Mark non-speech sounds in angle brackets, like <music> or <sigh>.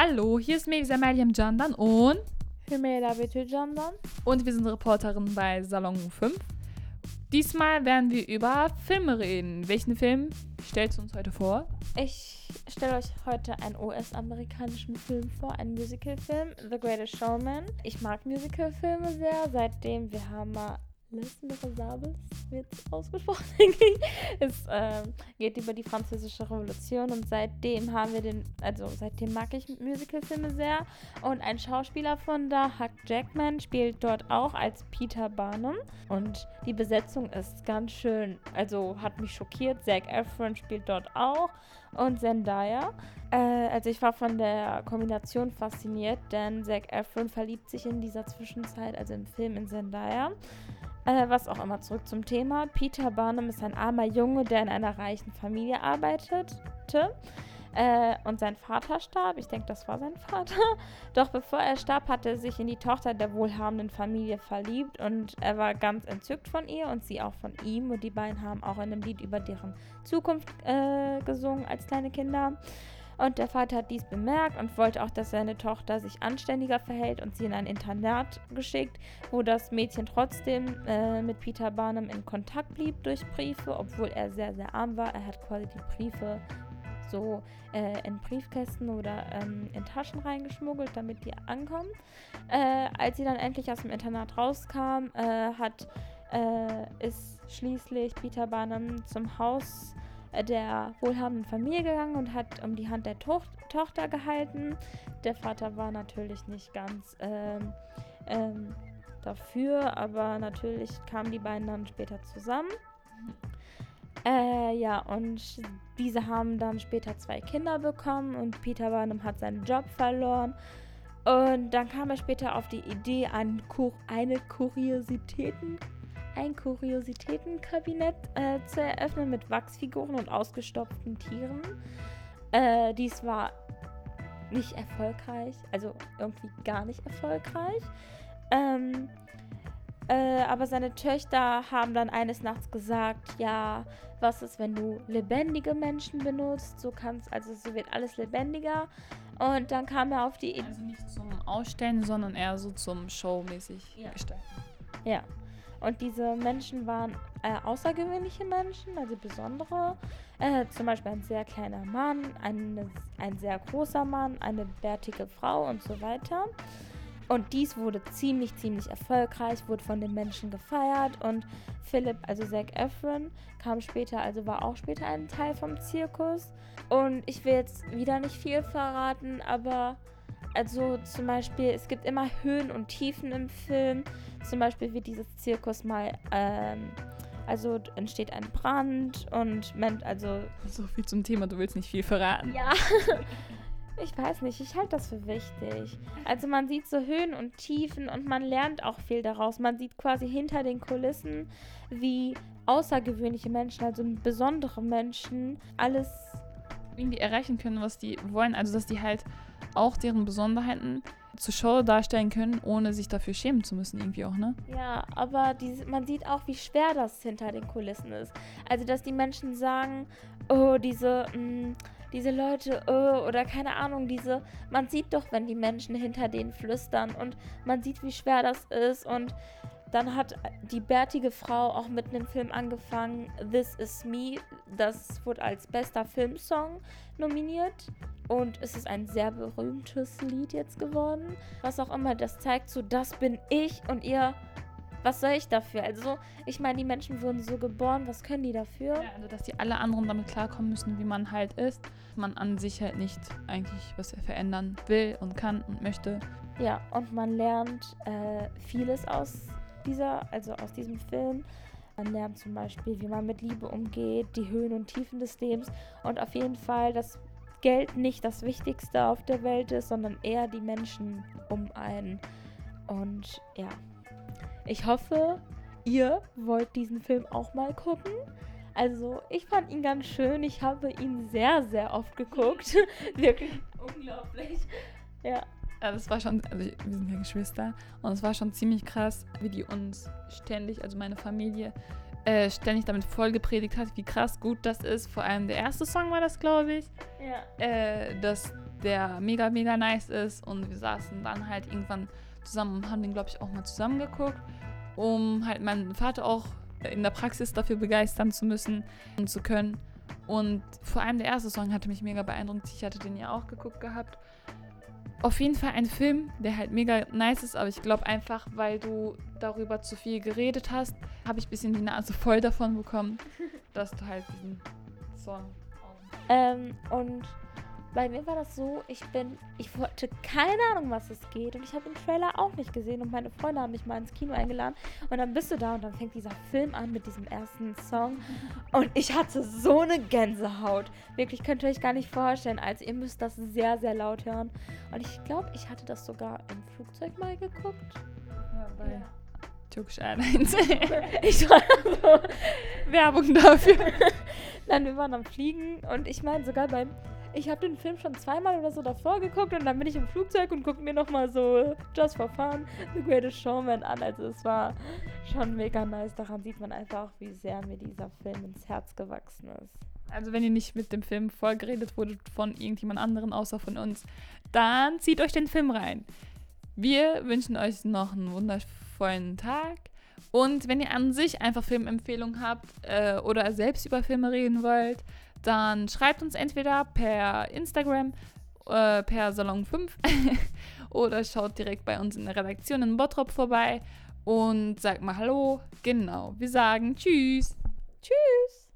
Hallo, hier ist Mevisa Mariam Candan und Hümeyra Betül Candan. und wir sind Reporterin bei Salon 5. Diesmal werden wir über Filme reden. Welchen Film stellst du uns heute vor? Ich stelle euch heute einen US-amerikanischen Film vor, einen Musicalfilm, The Greatest Showman. Ich mag Musicalfilme sehr, seitdem wir haben mal Les Miserables wird ausgesprochen. <laughs> es ähm, geht über die französische Revolution und seitdem haben wir den, also seitdem mag ich Musicalfilme sehr. Und ein Schauspieler von da, Huck Jackman, spielt dort auch als Peter Barnum. Und die Besetzung ist ganz schön, also hat mich schockiert. Zac Efron spielt dort auch und Zendaya. Äh, also ich war von der Kombination fasziniert, denn Zac Efron verliebt sich in dieser Zwischenzeit, also im Film in Zendaya. Äh, was auch immer, zurück zum Thema. Peter Barnum ist ein armer Junge, der in einer reichen Familie arbeitete. Äh, und sein Vater starb. Ich denke, das war sein Vater. <laughs> Doch bevor er starb, hatte er sich in die Tochter der wohlhabenden Familie verliebt und er war ganz entzückt von ihr und sie auch von ihm. Und die beiden haben auch in einem Lied über deren Zukunft äh, gesungen als kleine Kinder. Und der Vater hat dies bemerkt und wollte auch, dass seine Tochter sich anständiger verhält und sie in ein Internat geschickt, wo das Mädchen trotzdem äh, mit Peter Barnum in Kontakt blieb durch Briefe, obwohl er sehr, sehr arm war. Er hat quasi die Briefe so äh, in Briefkästen oder ähm, in Taschen reingeschmuggelt, damit die ankommen. Äh, als sie dann endlich aus dem Internat rauskam, äh, hat, äh, ist schließlich Peter Barnum zum Haus der wohlhabenden Familie gegangen und hat um die Hand der to Tochter gehalten. Der Vater war natürlich nicht ganz ähm, ähm, dafür, aber natürlich kamen die beiden dann später zusammen. Äh, ja, und diese haben dann später zwei Kinder bekommen und Peter Barnum hat seinen Job verloren. Und dann kam er später auf die Idee, ein Kur eine Kuriositäten ein Kuriositätenkabinett äh, zu eröffnen mit Wachsfiguren und ausgestopften Tieren. Äh, dies war nicht erfolgreich, also irgendwie gar nicht erfolgreich. Ähm, äh, aber seine Töchter haben dann eines Nachts gesagt, ja, was ist, wenn du lebendige Menschen benutzt? So kannst, also so wird alles lebendiger. Und dann kam er auf die Idee. Also nicht zum Ausstellen, sondern eher so zum Showmäßig Ja. gestalten. Ja. Und diese Menschen waren äh, außergewöhnliche Menschen, also besondere. Äh, zum Beispiel ein sehr kleiner Mann, eine, ein sehr großer Mann, eine bärtige Frau und so weiter. Und dies wurde ziemlich, ziemlich erfolgreich, wurde von den Menschen gefeiert. Und Philipp, also Zac Efron, kam später, also war auch später ein Teil vom Zirkus. Und ich will jetzt wieder nicht viel verraten, aber also zum Beispiel, es gibt immer Höhen und Tiefen im Film. Zum Beispiel wird dieses Zirkus mal, ähm, also entsteht ein Brand und man, also So viel zum Thema, du willst nicht viel verraten. ja. <laughs> Ich weiß nicht, ich halte das für wichtig. Also man sieht so Höhen und Tiefen und man lernt auch viel daraus. Man sieht quasi hinter den Kulissen, wie außergewöhnliche Menschen, also besondere Menschen, alles Irgendwie erreichen können, was die wollen. Also, dass die halt auch deren Besonderheiten zur Show darstellen können, ohne sich dafür schämen zu müssen, irgendwie auch, ne? Ja, aber diese, man sieht auch, wie schwer das hinter den Kulissen ist. Also, dass die Menschen sagen, oh, diese, mh, diese Leute, oh, oder keine Ahnung, diese, man sieht doch, wenn die Menschen hinter denen flüstern und man sieht, wie schwer das ist und dann hat die bärtige Frau auch mitten im Film angefangen, This Is Me, das wurde als bester Filmsong nominiert und es ist ein sehr berühmtes Lied jetzt geworden. Was auch immer, das zeigt so, das bin ich und ihr, was soll ich dafür? Also, ich meine, die Menschen wurden so geboren, was können die dafür? Ja, also, dass die alle anderen damit klarkommen müssen, wie man halt ist. Man an sich halt nicht eigentlich was verändern will und kann und möchte. Ja, und man lernt äh, vieles aus dieser, also aus diesem Film. Man lernt zum Beispiel, wie man mit Liebe umgeht, die Höhen und Tiefen des Lebens und auf jeden Fall, dass Geld nicht das Wichtigste auf der Welt ist, sondern eher die Menschen um einen. Und ja, ich hoffe, ihr wollt diesen Film auch mal gucken. Also, ich fand ihn ganz schön. Ich habe ihn sehr, sehr oft geguckt. <laughs> Wirklich unglaublich. Ja. Ja, das war schon, also wir sind ja Geschwister und es war schon ziemlich krass, wie die uns ständig, also meine Familie, äh, ständig damit vollgepredigt hat, wie krass gut das ist. Vor allem der erste Song war das, glaube ich. Ja. Äh, dass der mega, mega nice ist. Und wir saßen dann halt irgendwann zusammen und haben den, glaube ich, auch mal zusammen geguckt, um halt meinen Vater auch in der Praxis dafür begeistern zu müssen und zu können. Und vor allem der erste Song hatte mich mega beeindruckt. Ich hatte den ja auch geguckt gehabt. Auf jeden Fall ein Film, der halt mega nice ist, aber ich glaube einfach, weil du darüber zu viel geredet hast, habe ich ein bisschen die Nase voll davon bekommen, dass du halt diesen Song. Ähm, und bei mir war das so, ich bin, ich hatte keine Ahnung, was es geht und ich habe den Trailer auch nicht gesehen und meine Freunde haben mich mal ins Kino eingeladen und dann bist du da und dann fängt dieser Film an mit diesem ersten Song und ich hatte so eine Gänsehaut. Wirklich könnt ihr euch gar nicht vorstellen, also ihr müsst das sehr, sehr laut hören und ich glaube, ich hatte das sogar im Flugzeug mal geguckt. Ja, bei ja. Turkish Airlines. <laughs> ich war so Werbung dafür. <laughs> Nein, wir waren am Fliegen und ich meine sogar beim ich habe den Film schon zweimal oder so davor geguckt und dann bin ich im Flugzeug und gucke mir nochmal so Just for Fun The Greatest Showman an. Also es war schon mega nice. Daran sieht man einfach, wie sehr mir dieser Film ins Herz gewachsen ist. Also wenn ihr nicht mit dem Film vorgeredet wurdet von irgendjemand anderen außer von uns, dann zieht euch den Film rein. Wir wünschen euch noch einen wundervollen Tag. Und wenn ihr an sich einfach Filmempfehlungen habt äh, oder selbst über Filme reden wollt, dann schreibt uns entweder per Instagram, äh, per Salon 5 <laughs> oder schaut direkt bei uns in der Redaktion in Bottrop vorbei und sagt mal Hallo. Genau, wir sagen Tschüss. Tschüss.